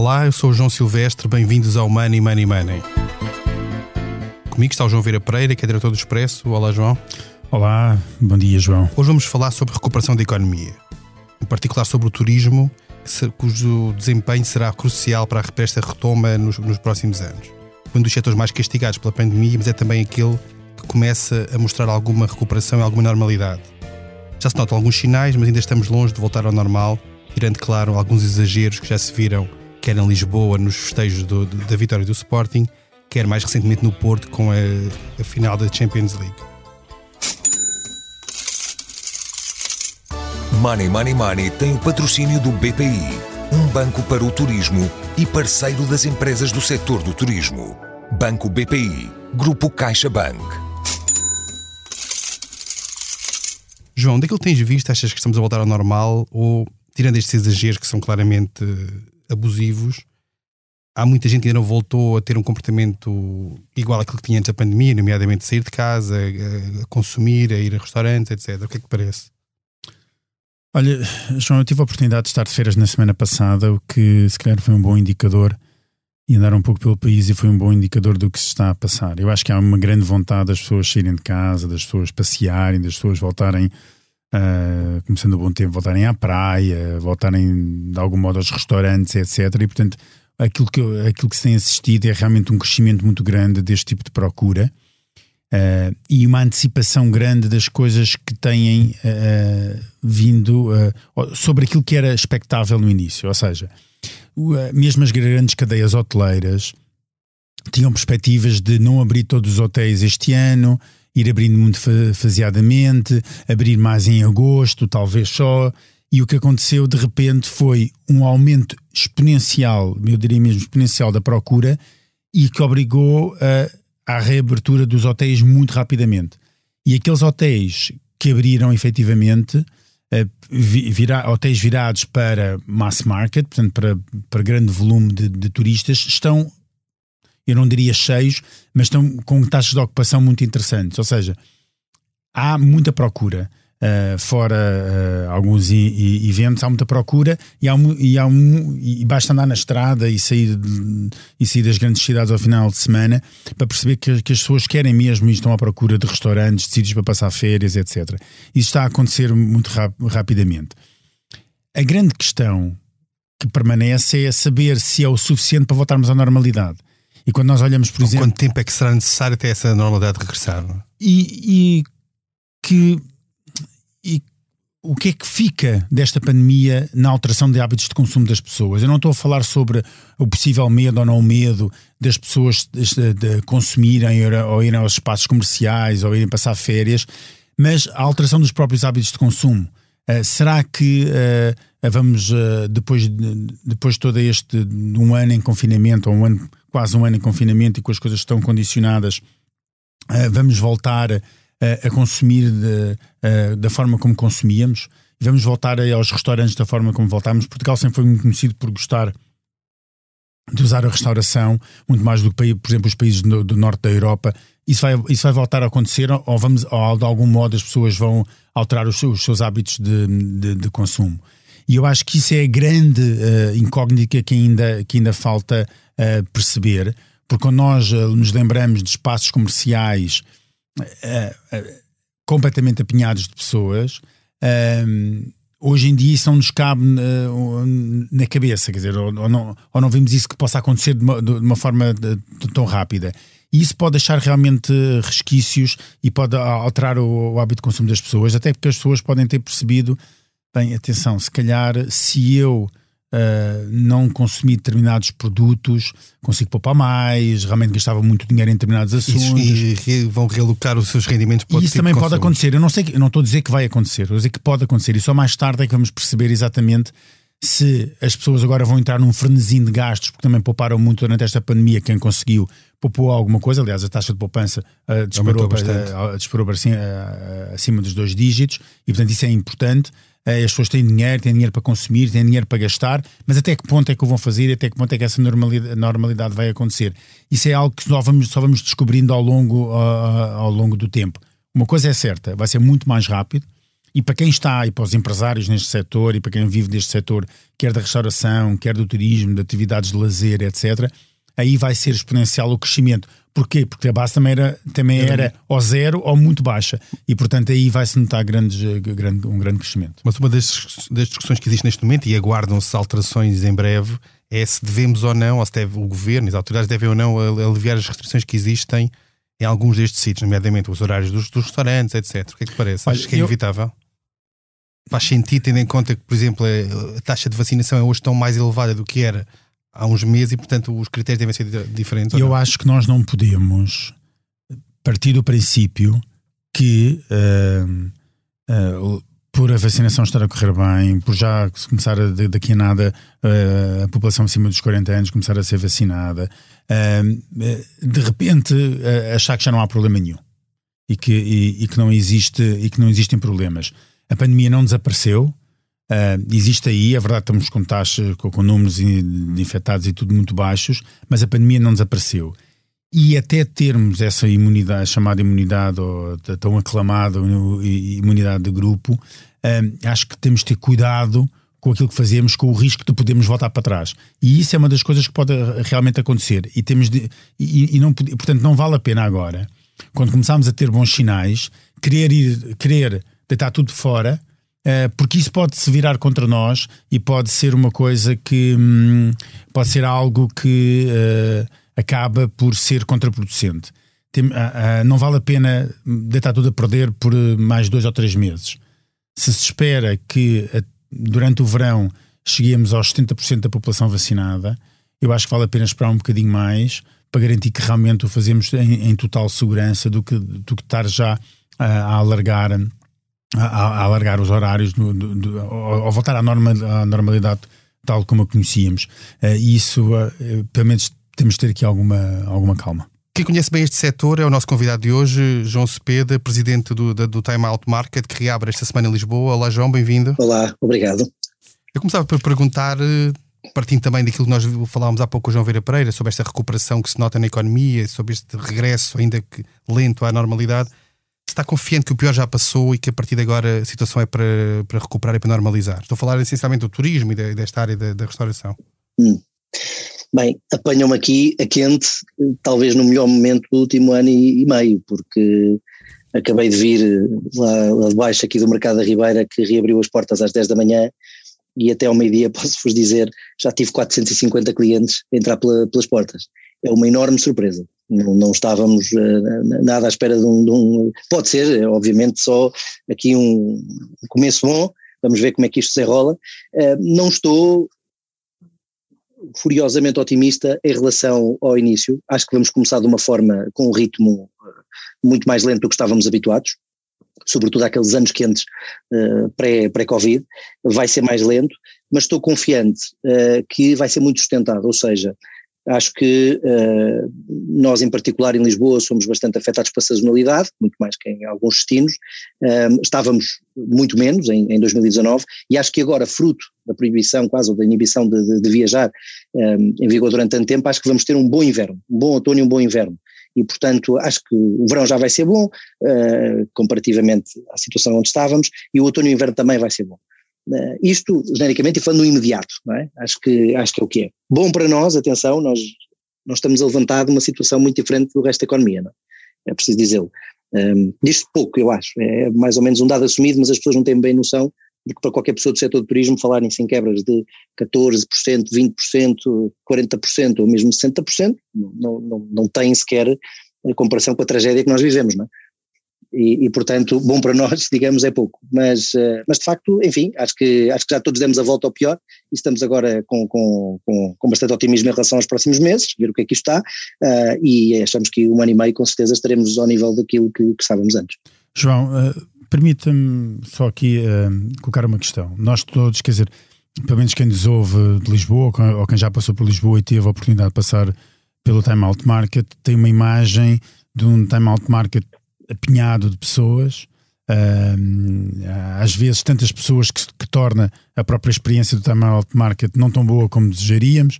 Olá, eu sou o João Silvestre, bem-vindos ao Money Money Money. Comigo está o João Vieira Pereira, que é diretor do Expresso. Olá, João. Olá, bom dia, João. Hoje vamos falar sobre recuperação da economia, em particular sobre o turismo, cujo desempenho será crucial para esta retoma nos, nos próximos anos. Um dos setores mais castigados pela pandemia, mas é também aquele que começa a mostrar alguma recuperação e alguma normalidade. Já se notam alguns sinais, mas ainda estamos longe de voltar ao normal, tirando, claro, alguns exageros que já se viram, quer em Lisboa, nos festejos do, da vitória do Sporting, quer mais recentemente no Porto, com a, a final da Champions League. Money Money Money tem o patrocínio do BPI, um banco para o turismo e parceiro das empresas do setor do turismo. Banco BPI, Grupo CaixaBank. João, daquilo que tens visto, achas que estamos a voltar ao normal ou, tirando estes exageros que são claramente abusivos, há muita gente que ainda não voltou a ter um comportamento igual àquilo que tinha antes da pandemia, nomeadamente sair de casa, a, consumir, a ir a restaurantes, etc. O que é que parece? Olha, João, eu tive a oportunidade de estar de feiras na semana passada, o que se calhar foi um bom indicador e andar um pouco pelo país e foi um bom indicador do que se está a passar. Eu acho que há uma grande vontade das pessoas saírem de casa, das pessoas passearem, das pessoas voltarem, uh, começando o bom tempo, voltarem à praia, voltarem de algum modo aos restaurantes, etc. E portanto, aquilo que, aquilo que se tem assistido é realmente um crescimento muito grande deste tipo de procura. Uh, e uma antecipação grande das coisas que têm uh, vindo sobre aquilo que era expectável no início. Ou seja, mesmo as grandes cadeias hoteleiras tinham perspectivas de não abrir todos os hotéis este ano, ir abrindo muito faseadamente, abrir mais em agosto, talvez só. E o que aconteceu de repente foi um aumento exponencial, eu diria mesmo exponencial, da procura e que obrigou a, à reabertura dos hotéis muito rapidamente. E aqueles hotéis que abriram efetivamente eh, vira, hotéis virados para mass market, portanto para, para grande volume de, de, turistas, estão, eu não diria cheios, mas estão com taxas de ocupação muito interessantes. Ou seja, há muita procura. Uh, fora uh, alguns eventos, há muita procura e, há, e, há um, e basta andar na estrada e sair, e sair das grandes cidades ao final de semana para perceber que, que as pessoas querem mesmo e estão à procura de restaurantes, de sítios para passar férias, etc. Isso está a acontecer muito rap rapidamente. A grande questão que permanece é saber se é o suficiente para voltarmos à normalidade. E quando nós olhamos, por exemplo. Quanto tempo é que será necessário até essa normalidade regressar? E, e que e o que é que fica desta pandemia na alteração de hábitos de consumo das pessoas? Eu não estou a falar sobre o possível medo ou não medo das pessoas de, de consumirem ou irem aos espaços comerciais ou irem passar férias, mas a alteração dos próprios hábitos de consumo. Uh, será que uh, vamos, uh, depois, de, depois de todo este um ano em confinamento, ou um ano, quase um ano em confinamento e com as coisas estão condicionadas, vamos voltar a, a consumir de, a, da forma como consumíamos. Vamos voltar aos restaurantes da forma como voltámos. Portugal sempre foi muito conhecido por gostar de usar a restauração muito mais do que, por exemplo, os países do, do norte da Europa. Isso vai, isso vai voltar a acontecer ou, vamos, ou de algum modo as pessoas vão alterar os seus, os seus hábitos de, de, de, consumo. E eu acho que isso é a grande uh, incógnita que ainda, que ainda falta uh, perceber, porque quando nós uh, nos lembramos de espaços comerciais completamente apinhados de pessoas, uh, hoje em dia isso não nos cabe na cabeça, quer dizer, ou, ou, não, ou não vemos isso que possa acontecer de uma, de uma forma de, de, tão rápida. E isso pode deixar realmente resquícios e pode alterar o, o hábito de consumo das pessoas, até porque as pessoas podem ter percebido, bem, atenção, se calhar se eu Uh, não consumir determinados produtos, consigo poupar mais, realmente gastava muito dinheiro em determinados assuntos. E, e vão realocar os seus rendimentos para Isso tipo também pode acontecer. Eu não sei, eu não estou a dizer que vai acontecer, estou a dizer que pode acontecer. E só mais tarde é que vamos perceber exatamente se as pessoas agora vão entrar num frenesim de gastos, porque também pouparam muito durante esta pandemia. Quem conseguiu poupou alguma coisa, aliás, a taxa de poupança uh, disparou, uh, disparou assim, uh, acima dos dois dígitos, e portanto isso é importante. Eh, as pessoas têm dinheiro, têm dinheiro para consumir, têm dinheiro para gastar, mas até que ponto é que o vão fazer, até que ponto é que essa normalidade, normalidade vai acontecer? Isso é algo que só vamos, só vamos descobrindo ao longo, ao longo do tempo. Uma coisa é certa, vai ser muito mais rápido, E para quem está, e para os empresários neste setor, e para quem vive neste setor, quer da restauração, quer do turismo, de atividades de lazer, etc., aí vai ser exponencial o crescimento. Porquê? Porque a base também era, também era ou zero ou muito baixa. E, portanto, aí vai-se notar grandes, grande, um grande crescimento. Mas uma das, das discussões que existe neste momento, e aguardam-se alterações em breve, é se devemos ou não, ou se deve o governo, as autoridades devem ou não aliviar as restrições que existem em alguns destes sítios, nomeadamente os horários dos, dos restaurantes, etc. O que é que te parece? Acho que é inevitável? Faz sentido, tendo em conta que, por exemplo, a taxa de vacinação é hoje tão mais elevada do que era há uns meses e, portanto, os critérios devem ser diferentes. Eu acho que nós não podemos partir do princípio que uh, uh, por a vacinação estar a correr bem, por já começar a, daqui a nada uh, a população acima dos 40 anos começar a ser vacinada, de repente achar que já não há problema nenhum e que, e, e, que não existe e que não existem problemas. A pandemia não desapareceu, Uh, existe aí, é verdade, estamos com taxas, com, com números de infectados e tudo muito baixos, mas a pandemia não desapareceu. E até termos essa imunidade, chamada imunidade, ou tão aclamada imunidade de grupo, uh, acho que temos de ter cuidado com aquilo que fazemos, com o risco de podermos voltar para trás. E isso é uma das coisas que pode realmente acontecer. E temos de, e, e não, portanto, não vale a pena agora, quando começarmos a ter bons sinais, querer ir, querer deitar tudo fora porque isso pode se virar contra nós e pode ser uma coisa que hum, pode ser algo que uh, acaba por ser contraproducente. Tem, uh, não vale a pena deitar tudo a perder por mais dois ou três meses. Se se espera que durante o verão cheguemos aos 70% da população vacinada, eu acho que vale a pena esperar um bocadinho mais para garantir que realmente o fazemos em, em total segurança do que, do que estar já a alargar a, a alargar os horários, do, do, do, ao voltar à, norma, à normalidade tal como a conhecíamos. Uh, e isso, uh, pelo menos, temos de ter aqui alguma, alguma calma. Quem conhece bem este setor é o nosso convidado de hoje, João Cepeda, presidente do, do, do Time Out Market, que reabre esta semana em Lisboa. Olá, João, bem-vindo. Olá, obrigado. Eu começava por perguntar, partindo também daquilo que nós falámos há pouco com o João Veira Pereira, sobre esta recuperação que se nota na economia, sobre este regresso, ainda que lento, à normalidade está confiante que o pior já passou e que a partir de agora a situação é para, para recuperar e para normalizar? Estou a falar essencialmente do turismo e desta área da, restauração. Hum. Bem, apanham-me aqui a quente, talvez no melhor momento do último ano e, meio, porque acabei de vir lá, lá de baixo aqui do Mercado da Ribeira que reabriu as portas às 10 da manhã e até ao meio-dia posso-vos dizer, já tive 450 clientes a entrar pela, pelas portas. É uma enorme surpresa não, não estávamos uh, nada à espera de um, de um, Pode ser, obviamente, só aqui um começo bom, vamos ver como é que isto se enrola. Uh, não estou furiosamente otimista em relação ao início. Acho que vamos começar de uma forma com um ritmo eh, muito mais lento do que estávamos habituados, sobretudo aqueles anos quentes uh, pré-Covid, pré vai ser mais lento, mas estou confiante uh, que vai ser muito sustentado, ou seja, Acho que uh, nós, em particular em Lisboa, somos bastante afetados pela sazonalidade, muito mais que em alguns destinos. Um, estávamos muito menos em, em, 2019 e acho que agora, fruto da proibição quase ou da inibição de, de, de viajar um, em vigor durante tanto tempo, acho que vamos ter um bom inverno, um bom outono e um bom inverno. E, portanto, acho que o verão já vai ser bom, uh, comparativamente à situação onde estávamos, e o outono e o inverno também vai ser bom. Uh, isto, genericamente, e falando no imediato, é? acho, que, acho que é o que é. Bom para nós, atenção, nós, nós estamos a levantar uma situação muito diferente do resto da economia, é? é preciso dizê-lo. Um, ehm, diz pouco, eu acho, é mais ou menos um dado assumido, mas as pessoas não têm bem noção de que para qualquer pessoa do setor do turismo falarem sem quebras de 14%, 20%, 40% ou mesmo 60%, não, não, não tem sequer a comparação com a tragédia que nós vivemos, não é? E, e, portanto, bom para nós, digamos, é pouco. Mas, uh, mas de facto, enfim, acho que, acho que já todos demos a volta ao pior e estamos agora com, com, com, com bastante otimismo em relação aos próximos meses, ver o que é que isto está, uh, e achamos que um ano e meio com certeza estaremos ao nível daquilo que, que estávamos antes. João, uh, permita-me só aqui colocar uma questão. Nós todos, quer dizer, pelo menos quem nos ouve de Lisboa, ou quem já passou por Lisboa e teve a oportunidade de passar pelo Time Out Market, tem uma imagem de um Time Out Market apinhado de pessoas, às vezes tantas pessoas que, que, torna a própria experiência do time out market não tão boa como desejaríamos,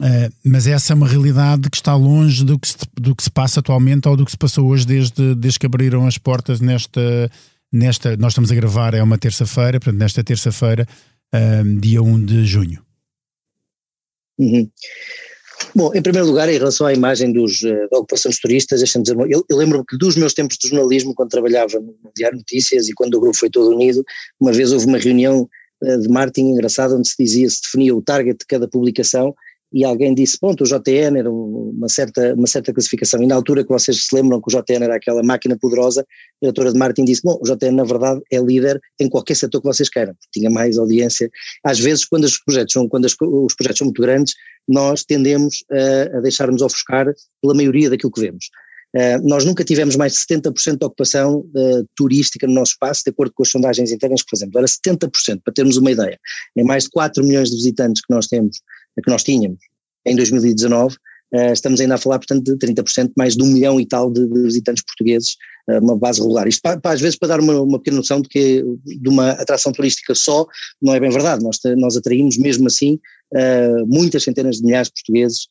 uh, mas essa é uma realidade que está longe do que, se, do que se passa atualmente ou do que se passou hoje desde, desde que abriram as portas nesta, nesta, nós estamos a gravar, é uma terça-feira, portanto, nesta terça-feira, dia 1 de junho. Uhum. Bom, em primeiro lugar, em relação à imagem dos, eh, da ocupação dos turistas, dizer, eu, eu lembro-me que dos meus tempos de jornalismo, quando trabalhava no Diário Notícias e quando o grupo foi todo unido, uma vez houve uma reunião eh, de marketing engraçada onde se dizia, se definia o target de cada publicação e alguém disse, ponto, o JN era uma certa, uma certa classificação, e na altura que vocês se lembram que o JN era aquela máquina poderosa, a diretora de marketing disse, bom, o JN na verdade é líder em qualquer setor que vocês queiram, tinha mais audiência, às vezes quando os projetos são, quando os projetos são muito grandes, nós tendemos a, a deixar-nos ofuscar pela maioria daquilo que vemos. Uh, nós nunca tivemos mais de 70% de ocupação uh, turística no nosso espaço, de acordo com as sondagens internas que fazemos. Era 70%, para termos uma ideia. Em mais de 4 milhões de visitantes que nós temos que nós tínhamos em 2019, Uh, estamos ainda a falar, portanto, de 30%, mais de um milhão e tal de, visitantes portugueses, uh, uma base regular. Isto, às vezes, para dar uma, uma, pequena noção de que de uma atração turística só, não é bem verdade. Nós, nós atraímos, mesmo assim, muitas centenas de milhares de portugueses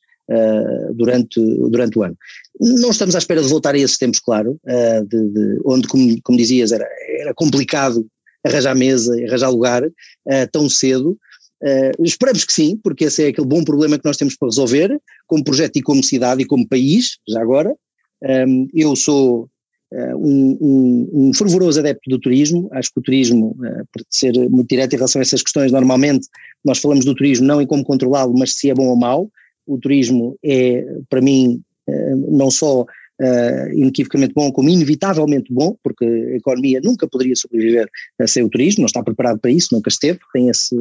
durante, durante o ano. Não estamos à espera de voltar a esses tempos, claro, de, de, onde, como, como dizias, era, era complicado arranjar mesa, arranjar lugar tão cedo, Uh, esperamos que sim, porque esse é aquele bom problema que nós temos para resolver, como projeto e como cidade e como país, já agora. Um, ehm, eu sou uh, um, um, um, fervoroso adepto do turismo, acho que o turismo, uh, para ser muito direto em relação a essas questões, normalmente nós falamos do turismo não em como controlá-lo, mas se é bom ou mau. O turismo é, para mim, não só uh, inequivocamente bom como inevitavelmente bom, porque a economia nunca poderia sobreviver sem o turismo, não está preparado para isso, nunca esteve, tem esse,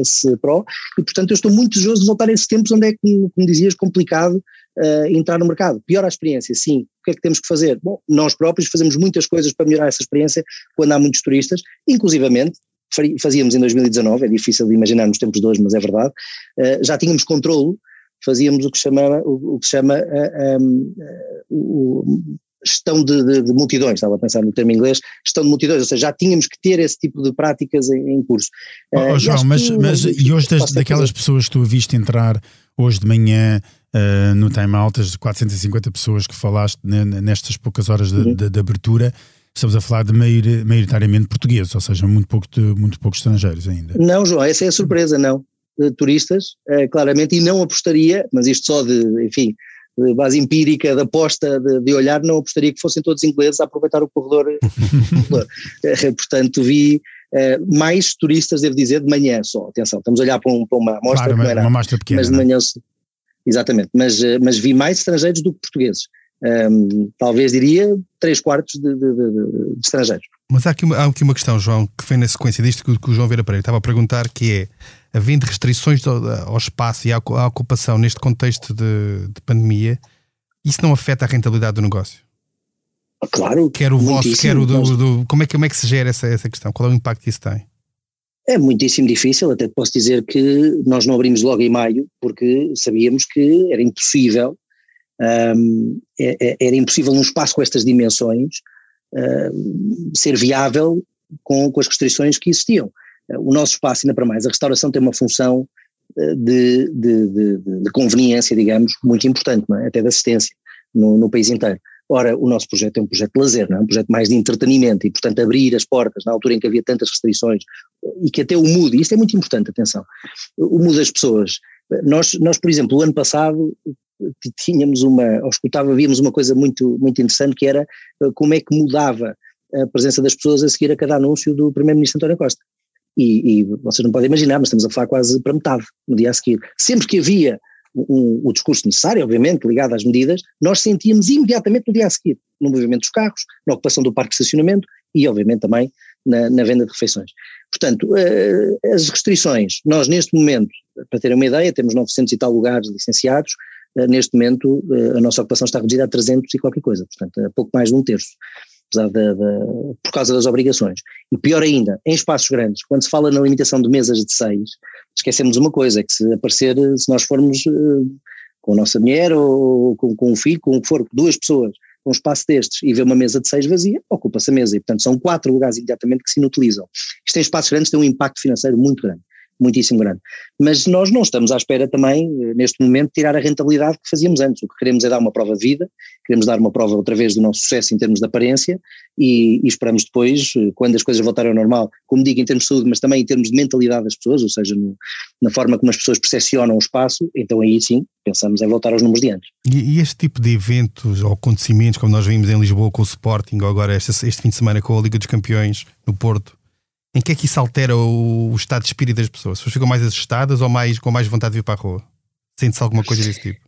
esse pró, e portanto eu estou muito desejoso de voltar a esses tempos onde é, como, como dizias, complicado uh, entrar no mercado. Pior a experiência, sim. O que é que temos que fazer? Bom, nós próprios fazemos muitas coisas para melhorar essa experiência quando há muitos turistas, inclusivamente fazíamos em 2019, é difícil de imaginar nos tempos de hoje, mas é verdade, uh, já tínhamos controlo fazíamos o que, chama, o, o que chama uh, um, uh, gestão de, de, de, multidões, estava a pensar no termo inglês, gestão de multidões, ou seja, já tínhamos que ter esse tipo de práticas em, em curso. Oh, oh, João, mas, mas e hoje das, daquelas pessoas que tu viste entrar hoje de manhã uh, no time out, as 450 pessoas que falaste nestas poucas horas de, uhum. de, de, abertura, estamos a falar de maioritariamente portugueses, ou seja, muito pouco, muito pouco estrangeiros ainda. Não, João, essa é a surpresa, não turistas, uh, claramente, e não apostaria, mas isto só de, enfim, de base empírica, de aposta, de, de, olhar, não apostaria que fossem todos ingleses a aproveitar o corredor. uh, portanto, vi uh, mais turistas, devo dizer, de manhã só. Atenção, estamos a olhar para, um, para uma amostra claro, que não era, uma amostra pequena, mas de manhã, exatamente, mas, mas vi mais estrangeiros do que portugueses. Um, talvez diria três quartos de, de, de, de estrangeiros. Mas há aqui, uma, há aqui uma questão, João, que vem na sequência disto que, que o João Vera Pereira estava a perguntar, que é havendo restrições ao, espaço e à, ocupação neste contexto de, de, pandemia, isso não afeta a rentabilidade do negócio? Claro. Quer o vosso, quer o do, do, como, é, como é que se gera essa, essa questão? Qual é o impacto que isso tem? É muitíssimo difícil, até posso dizer que nós não abrimos logo em maio, porque sabíamos que era impossível, um, é, é, era impossível num espaço com estas dimensões um, ser viável com, com as restrições que existiam o nosso espaço, ainda para mais, a restauração tem uma função eh, de, de, de, de conveniência, digamos, muito importante, é? até de assistência no, no, país inteiro. Ora, o nosso projeto é um projeto de lazer, não é? um projeto mais de entretenimento e, portanto, abrir as portas na altura em que havia tantas restrições e que até o mude, isto é muito importante, atenção, o mude das pessoas. Nós, nós, por exemplo, o ano passado tínhamos uma, ou escutava, víamos uma coisa muito, muito interessante que era eh, como é que mudava a presença das pessoas a seguir a cada anúncio do Primeiro-Ministro António Costa e, e, vocês não podem imaginar, mas estamos a falar quase para metade no dia a seguir. Sempre que havia um, o discurso necessário, obviamente, ligado às medidas, nós sentíamos imediatamente no dia a seguir, no movimento dos carros, na ocupação do parque de estacionamento e, obviamente, também na, na venda de refeições. Portanto, uh, as restrições, nós neste momento, para terem uma ideia, temos 900 e tal lugares licenciados, neste momento uh, a nossa ocupação está reduzida a 300 e qualquer coisa, portanto, a pouco mais de um terço apesar de, de, por causa das obrigações. E pior ainda, em espaços grandes, quando se fala na limitação de mesas de seis, esquecemos uma coisa, é que se aparecer, se nós formos com a nossa mulher ou com, com um filho, com o que for, duas pessoas, um espaço destes e vê uma mesa de seis vazia, ocupa-se a mesa e portanto são quatro lugares imediatamente que se inutilizam. Isto em espaços grandes tem um impacto financeiro muito grande. Muitíssimo grande. Mas nós não estamos à espera também, eh, neste momento, tirar a rentabilidade que fazíamos antes. O que queremos é dar uma prova de vida, queremos dar uma prova outra vez do nosso sucesso em termos de aparência e, e esperamos depois, eh, quando as coisas voltarem ao normal, como digo, em termos de saúde, mas também em termos de mentalidade das pessoas, ou seja, no, na forma como as pessoas percepcionam o espaço, então aí sim pensamos em voltar aos números de antes. E, e este tipo de eventos ou acontecimentos, como nós vimos em Lisboa com o Sporting, ou agora este, este fim de semana com a Liga dos Campeões no Porto, em que é que isso altera o, o estado de espírito das pessoas? As pessoas ficam mais assustadas ou mais, com mais vontade de vir para a rua? Sente-se alguma coisa desse tipo?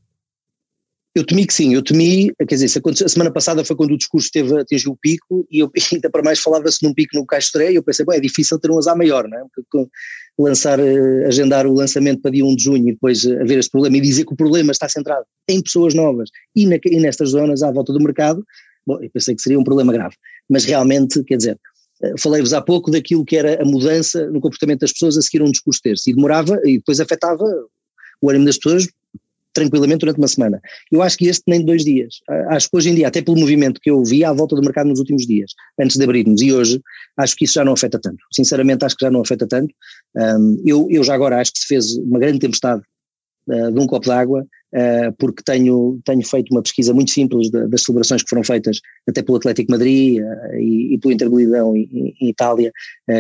Eu temi que sim, eu temi, quer dizer, a semana passada foi quando o discurso teve, atingiu o pico e eu, ainda para mais falava-se num pico no Estreia e eu pensei, bom, é difícil ter um azar maior, não é? Porque lançar, eh, agendar o lançamento para dia 1 de junho e depois eh, haver este problema e dizer que o problema está centrado em pessoas novas e, na, e nestas zonas à volta do mercado, bom, eu pensei que seria um problema grave. Mas realmente, quer dizer, falei-vos há pouco daquilo que era a mudança no comportamento das pessoas a seguir um discurso terço e demorava e depois afetava o ânimo das pessoas tranquilamente durante uma semana. Eu acho que este nem dois dias. Acho que hoje em dia, até pelo movimento que eu vi à volta do mercado nos últimos dias, antes de abrirmos e hoje, acho que isso já não afeta tanto. Sinceramente, acho que já não afeta tanto. Um, eu, eu já agora acho que se fez uma grande tempestade uh, de um copo d'água uh, porque tenho, tenho feito uma pesquisa muito simples das celebrações que foram feitas até pelo Atlético Madrid uh, e, e pelo Inter em, em, Itália,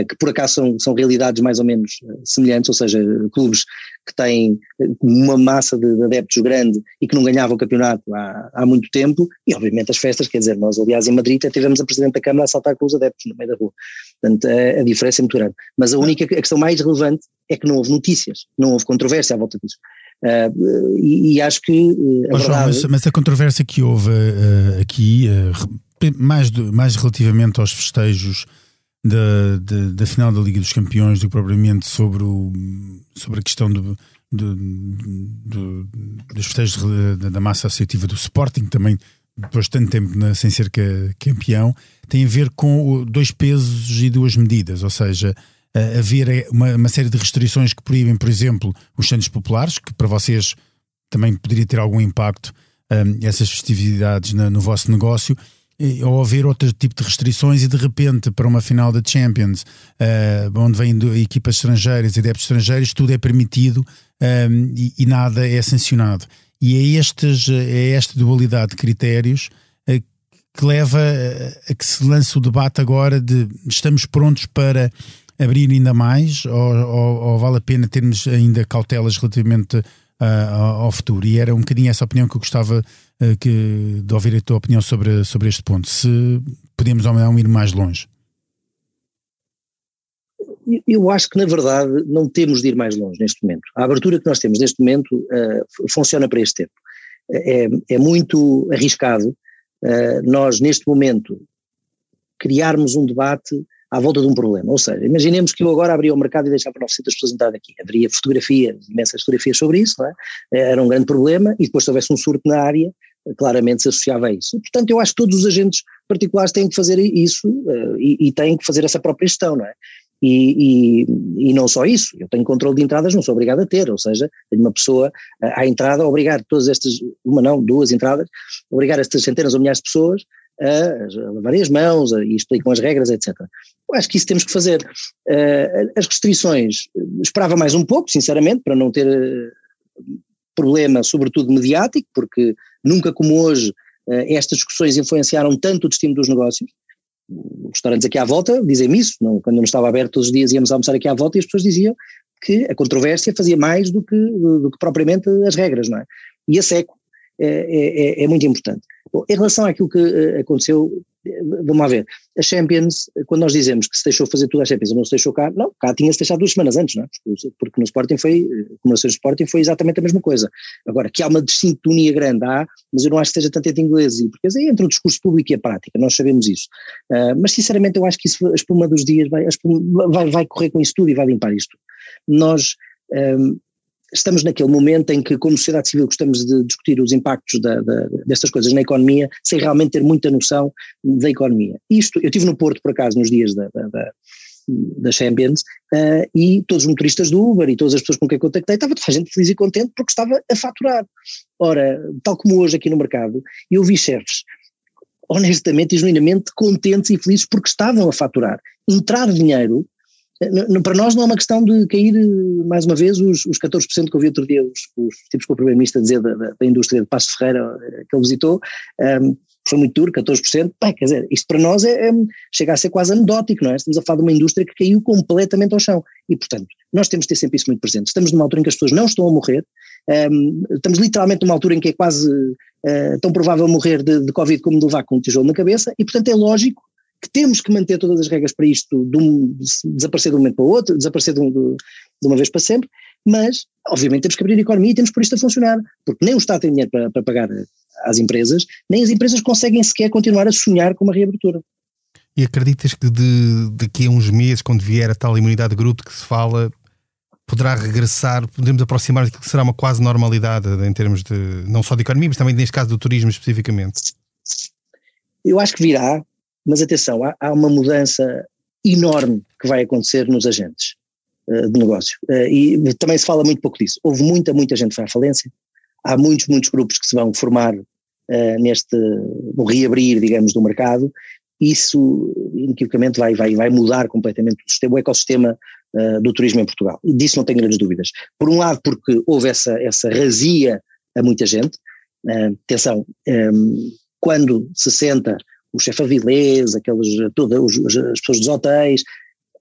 que por acaso são, são realidades mais ou menos semelhantes, ou seja, clubes que têm uma massa de, de adeptos grande e que não ganhavam o campeonato há, há muito tempo, e obviamente as festas, quer dizer, nós aliás em Madrid até tivemos a Presidente da Câmara a saltar com os adeptos no meio da rua, portanto a, a diferença é muito grande, mas a única a questão mais relevante é que não houve notícias, não houve controvérsia à volta disso. Uh, e, e, acho que. Uh, a mas, mas, a controvérsia que houve uh, aqui, mais, do, mais relativamente aos festejos da, da, da, final da Liga dos Campeões, do que propriamente sobre, o, sobre a questão do, do, do, dos festejos da, da, massa associativa do Sporting, também depois de tanto tempo na, sem ser campeão, tem a ver com dois pesos e duas medidas, ou seja, uh, haver uma, uma, série de restrições que proíbem, por exemplo, os centros populares, que para vocês também poderia ter algum impacto um, essas festividades na, no vosso negócio, ou haver outro tipo de restrições e de repente para uma final da Champions, uh, onde vêm equipas estrangeiras e adeptos estrangeiros, tudo é permitido um, e, e, nada é sancionado. E é, estes, é esta dualidade de critérios uh, que leva a, a que se lance o debate agora de estamos prontos para abrir ainda mais ou, ou, ou vale a pena termos ainda cautelas relativamente uh, ao futuro? E era um bocadinho essa opinião que eu gostava uh, que, de ouvir a tua opinião sobre, sobre este ponto. Se podemos ou não ir mais longe. Eu acho que, na verdade, não temos de ir mais longe neste momento. A abertura que nós temos neste momento uh, funciona para este tempo. É, é muito arriscado uh, nós, neste momento, criarmos um debate à volta de um problema. Ou seja, imaginemos que eu agora abria o mercado e deixava 900 pessoas entrar aqui. Haveria fotografias, imensas fotografias sobre isso, não é? Era um grande problema e depois se houvesse um surto na área, claramente se associava a isso. Portanto, eu acho que todos os agentes particulares têm que fazer isso uh, e, e, têm que fazer essa própria gestão, não é? E, e, e, não só isso, eu tenho controle de entradas, não sou obrigado a ter, ou seja, tenho uma pessoa à entrada a obrigar todas estas, uma não, duas entradas, obrigar estas centenas ou milhares de pessoas a, lavar as mãos a, e explicam as regras, etc. Acho que isso temos que fazer. Uh, as restrições, esperava mais um pouco, sinceramente, para não ter uh, problema, sobretudo mediático, porque nunca como hoje uh, estas discussões influenciaram tanto o destino dos negócios. Os restaurantes aqui à volta dizem-me isso, não, quando não estava aberto todos os dias íamos almoçar aqui à volta e as pessoas diziam que a controvérsia fazia mais do que, do que propriamente as regras, não é? E a seco é, é, é, é muito importante. Bom, em relação àquilo que uh, aconteceu, vamos lá ver, a Champions, quando nós dizemos que se deixou fazer tudo a Champions não se deixou cá, não, cá tinha-se deixado duas semanas antes, não é? porque, no Sporting foi, comemorações do Sporting foi exatamente a mesma coisa. Agora, que há uma dissintonia grande, há, mas eu não acho que seja tanto entre inglês e porque aí entra o discurso público e a prática, nós sabemos isso. Uh, mas sinceramente eu acho que isso, a espuma dos dias vai, espuma, vai, vai correr com isso tudo e vai limpar isto. Nós, um, ah, estamos naquele momento em que, como sociedade civil, gostamos de discutir os impactos da, da, destas coisas na economia, sem realmente ter muita noção da economia. Isto, eu estive no Porto, por acaso, nos dias da, da, da Champions, uh, e todos os motoristas do Uber e todas as pessoas com quem contactei, estava toda a gente feliz e contente porque estava a faturar. Ora, tal como hoje aqui no mercado, eu vi chefes honestamente e genuinamente contentes e felizes porque estavam a faturar. Entrar dinheiro para nós não é uma questão de cair, mais uma vez, os, os 14% que eu vi outro dia, os, os tipos que o Primeiro-Ministro dizer da, da, indústria de Passo Ferreira que ele visitou, um, foi muito duro, 14%, bem, quer dizer, isto para nós é, é, chega a ser quase anedótico, não é? Estamos a falar de uma indústria que caiu completamente ao chão e, portanto, nós temos de ter sempre isso muito presente. Estamos numa altura em que as pessoas não estão a morrer, um, estamos literalmente numa altura em que é quase uh, tão provável morrer de, de Covid como de levar com um tijolo na cabeça e, portanto, é lógico que temos que manter todas as regras para isto de um, desaparecer de um momento para o outro, desaparecer de, um, de, uma vez para sempre, mas obviamente temos que abrir a economia e temos pôr isto a funcionar, porque nem o Estado tem dinheiro para, para pagar às empresas, nem as empresas conseguem sequer continuar a sonhar com uma reabertura. E acreditas que de, daqui a uns meses, quando vier a tal imunidade de grupo que se fala, poderá regressar, podemos aproximar daquilo que será uma quase normalidade em termos de, não só de economia, mas também neste caso do turismo especificamente? Eu acho que virá, mas atenção, há, há uma mudança enorme que vai acontecer nos agentes uh, de negócio. Uh, e também se fala muito pouco disso. Houve muita, muita gente que vai à falência, há muitos, muitos grupos que se vão formar uh, neste, no reabrir, digamos, do mercado, isso inequivocamente vai, vai, vai mudar completamente o, sistema, o ecossistema do turismo em Portugal. E disso não tenho grandes dúvidas. Por um lado, porque houve essa, essa razia a muita gente. Atenção, um, quando se senta o chefe Avilés, aqueles, todas as pessoas dos hotéis,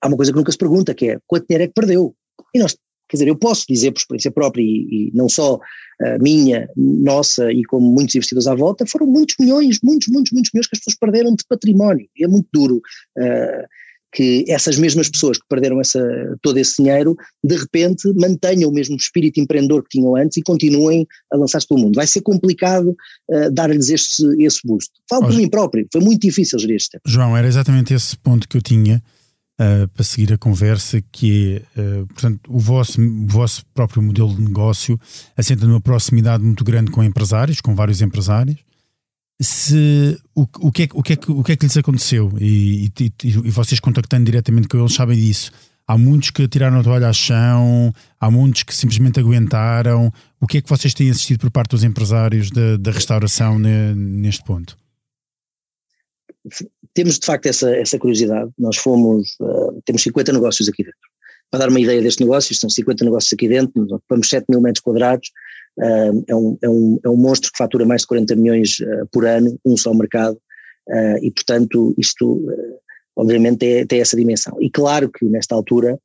há uma coisa que nunca se pergunta, que é quanto dinheiro é que perdeu? E nós, quer dizer, eu posso dizer por experiência própria e, e não só uh, minha, nossa e como muitos investidores à volta, foram muitos milhões, muitos, muitos, muitos milhões que as pessoas perderam de património. E é muito duro uh, que essas mesmas pessoas que perderam essa, todo esse dinheiro, de repente mantenham o mesmo espírito empreendedor que tinham antes e continuem a lançar-se pelo mundo. Vai ser complicado uh, dar-lhes esse, esse boost. Falo por mim próprio, foi muito difícil gerir este tempo. João, era exatamente esse ponto que eu tinha. Uh, para seguir a conversa, que é, uh, portanto, o vosso, o vosso próprio modelo de negócio assenta numa proximidade muito grande com empresários, com vários empresários, se o, o, que, é, o, que, é, o que é que lhes aconteceu e, e, e, vocês contactando diretamente com eles sabem disso. Há muitos que tiraram a toalha ao chão, há muitos que simplesmente aguentaram. O que é que vocês têm assistido por parte dos empresários da, da restauração ne, neste ponto? Temos de facto essa, essa curiosidade. Nós fomos, uh, temos 50 negócios aqui dentro. Para dar uma ideia deste negócio, são 50 negócios aqui dentro, ocupamos 7 mil metros quadrados, é, um, é, um, é um monstro que fatura mais de 40 milhões uh, por ano, um só mercado, uh, e portanto isto obviamente é, tem essa dimensão. E claro que nesta altura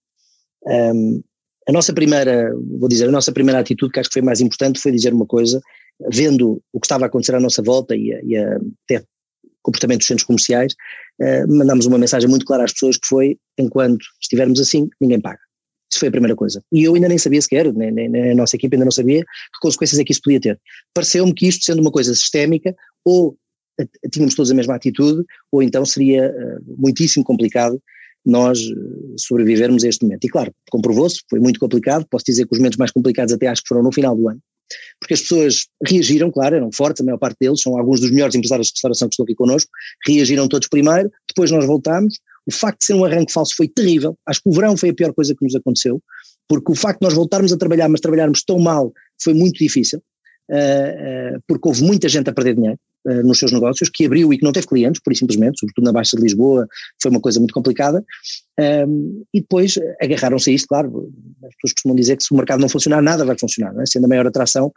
a nossa primeira, vou dizer, a nossa primeira atitude que acho que foi mais importante foi dizer uma coisa, vendo o que estava a acontecer à nossa volta e, a, e a, até comportamento dos centros comerciais, mandámos uma mensagem muito clara às pessoas que foi, enquanto estivermos assim, ninguém paga. Isso foi a primeira coisa. E eu ainda nem sabia sequer, nem, nem, nem a nossa equipe ainda não sabia que consequências é que isso podia ter. Pareceu-me que isto, sendo uma coisa sistémica, ou tínhamos todos a mesma atitude, ou então seria uh, muitíssimo complicado nós eh, sobrevivermos a este momento. E claro, comprovou-se, foi muito complicado, posso dizer que os momentos mais complicados até acho que foram no final do ano, porque as pessoas reagiram, claro, eram fortes, a maior parte deles, são alguns dos melhores empresários de restauração que estão aqui connosco, reagiram todos primeiro, depois nós voltámos, o facto de ser um arranque falso foi terrível. Acho que o verão foi a pior coisa que nos aconteceu, porque o facto de nós voltarmos a trabalhar, mas trabalharmos tão mal, foi muito difícil, uh, uh, porque houve muita gente a perder dinheiro uh, nos seus negócios, que abriu e que não teve clientes, por simplesmente, sobretudo na Baixa de Lisboa, foi uma coisa muito complicada. Um, e depois agarraram-se a isto, claro, as pessoas costumam dizer que se o mercado não funcionar, nada vai funcionar, é? sendo a maior atração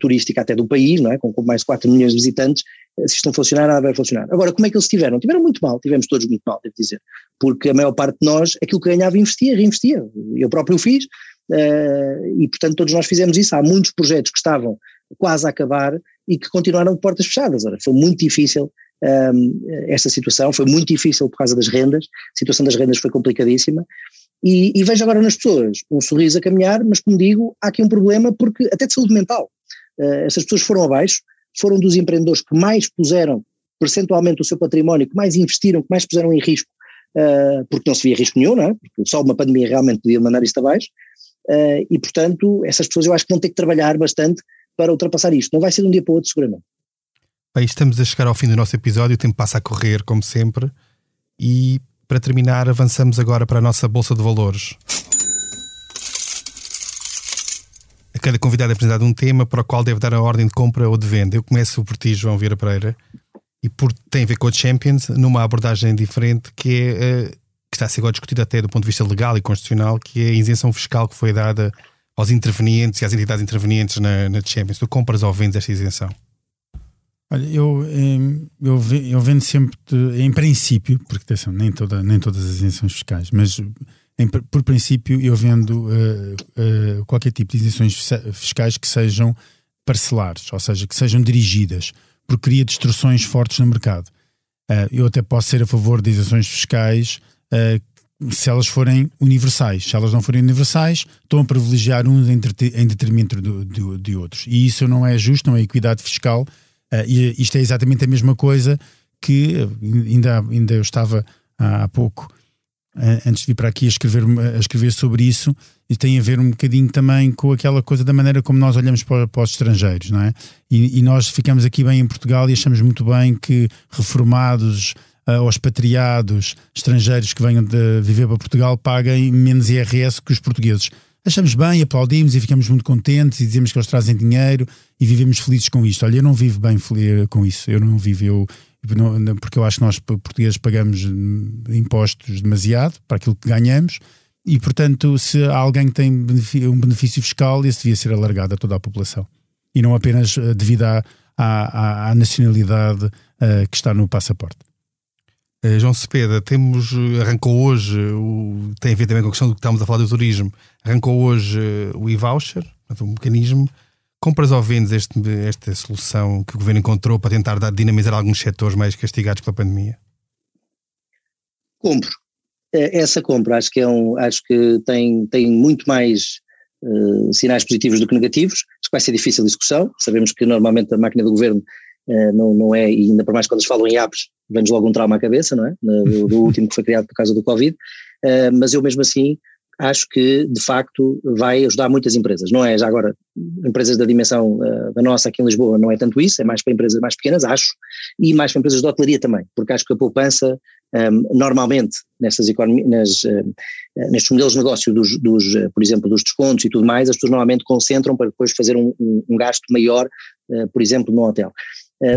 turística até do país, é? com, com mais de 4 milhões de visitantes, se isto não funcionar, nada vai funcionar. Agora, como é que eles tiveram? Tiveram muito mal, tivemos todos muito mal, devo dizer, porque a maior parte de nós, aquilo que ganhava, investia, reinvestia. Eu próprio fiz, uh, e portanto todos nós fizemos isso. Há muitos projetos que estavam quase a acabar e que continuaram de portas fechadas. Ora, foi muito difícil um, esta situação, foi muito difícil por causa das rendas, a situação das rendas foi complicadíssima. E, e vejo agora nas pessoas um sorriso a caminhar, mas como digo, há aqui um problema porque até de saúde mental. Uh, essas pessoas foram abaixo, foram dos empreendedores que mais puseram percentualmente o seu património, que mais investiram, que mais puseram em risco, uh, porque não se via risco nenhum, não é? porque só uma pandemia realmente podia mandar isto abaixo, uh, e portanto essas pessoas eu acho que vão ter que trabalhar bastante para ultrapassar isto, não vai ser de um dia para o outro seguramente. Bem, estamos a chegar ao fim do nosso episódio, o tempo passa a correr como sempre, e para terminar avançamos agora para a nossa Bolsa de Valores. A cada convidado é apresentado um tema para o qual deve dar a ordem de compra ou de venda. Eu começo por ti, João Vieira Pereira, e por, tem a ver com a Champions, numa abordagem diferente, que é uh, que está a ser agora discutido até do ponto de vista legal e constitucional, que é a isenção fiscal que foi dada aos intervenientes e às entidades intervenientes na, na Champions. Tu compras ou vendes esta isenção? Olha, eu, eu, eu vendo sempre, de, em princípio, porque atenção, nem, toda, nem todas as isenções fiscais, mas em, por princípio eu vendo uh, uh, qualquer tipo de isenções fiscais que sejam parcelares, ou seja, que sejam dirigidas, porque cria distorções fortes no mercado. Uh, eu até posso ser a favor de isenções fiscais se elas forem universais. Se elas não forem universais, estão a privilegiar uns em, detrimento de, outros. E isso não é justo, não é equidade fiscal Uh, e isto é exatamente a mesma coisa que ainda, ainda eu estava há pouco, uh, antes de vir para aqui, a escrever, a escrever sobre isso, e tem a ver um bocadinho também com aquela coisa da maneira como nós olhamos para, para os estrangeiros, não é? E, e, nós ficamos aqui bem em Portugal e achamos muito bem que reformados, uh, ou expatriados, estrangeiros que venham de viver para Portugal paguem menos IRS que os portugueses achamos bem, aplaudimos e ficamos muito contentes e dizemos que eles trazem dinheiro e vivemos felizes com isto. Olha, eu não vivo bem com isso, eu não vivo, eu, porque eu acho que nós portugueses pagamos impostos demasiado para aquilo que ganhamos e, portanto, se há alguém que tem um benefício fiscal, esse devia ser alargado a toda a população e não apenas eh, devido à, à, à nacionalidade uh, que está no passaporte. Uh, João Cepeda, temos, arrancou hoje, o, tem a ver também com a questão do que estamos a falar do turismo, arrancou hoje uh, o e-voucher, um mecanismo. Compras ou vendes este, esta solução que o governo encontrou para tentar dar, dinamizar alguns setores mais castigados pela pandemia? Compro. É, essa compra acho que, é um, acho que tem, tem muito mais uh, sinais positivos do que negativos. Acho que vai ser difícil a discussão. Sabemos que normalmente a máquina do governo não, não é, e ainda por mais quando eles falam em apps, vem-nos logo um trauma à cabeça, não é? Do, do último que foi criado por causa do Covid. Uh, mas eu mesmo assim acho que de facto vai ajudar muitas empresas. Não é já agora empresas da dimensão uh, da nossa aqui em Lisboa, não é tanto isso, é mais para empresas mais pequenas, acho, e mais para empresas de hotelaria também, porque acho que a poupança ehm, normalmente nessas economias, uh, nestes modelos de negócio dos, dos por exemplo, dos descontos e tudo mais, as pessoas normalmente concentram para depois fazer um, um, um gasto maior, por exemplo, no hotel.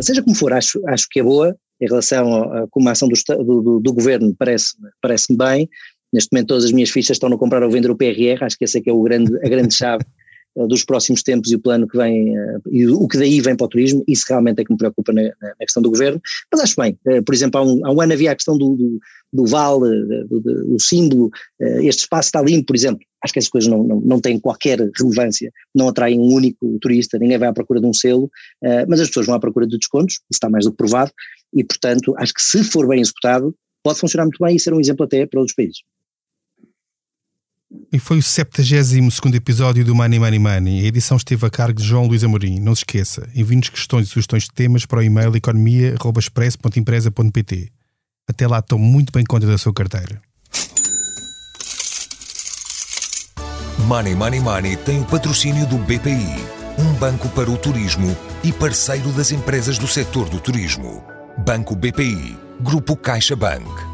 Seja como for, acho, acho que é boa em relação a, como a ação do, do, do governo parece-me parece bem, Neste momento todas as minhas fichas estão no comprar ou vender o PRR, acho que essa é que é o grande, a grande chave. eh, dos próximos tempos e o plano que vem, eh, e o que daí vem para o turismo, isso realmente é que me preocupa na, na questão do governo, mas acho bem, eh, por exemplo há um, há um ano havia a questão do, do, do vale, do, do, símbolo, este espaço está limpo, por exemplo, acho que essas coisas não, não, não têm qualquer relevância, não atraem um único turista, ninguém vai à procura de um selo, mas as pessoas vão à procura de descontos, isso está mais do que provado, e portanto acho que se for bem executado, pode funcionar muito bem e ser um exemplo até para outros países. E foi o 72 episódio do Money Money Money. A edição esteve a cargo de João Luís Amorim. Não se esqueça, envie-nos questões e sugestões de temas para o e-mail economia.express.empresa.pt. Até lá, tome muito bem conta da sua carteira. Money Money Money tem o patrocínio do BPI, um banco para o turismo e parceiro das empresas do setor do turismo. Banco BPI, Grupo CaixaBank.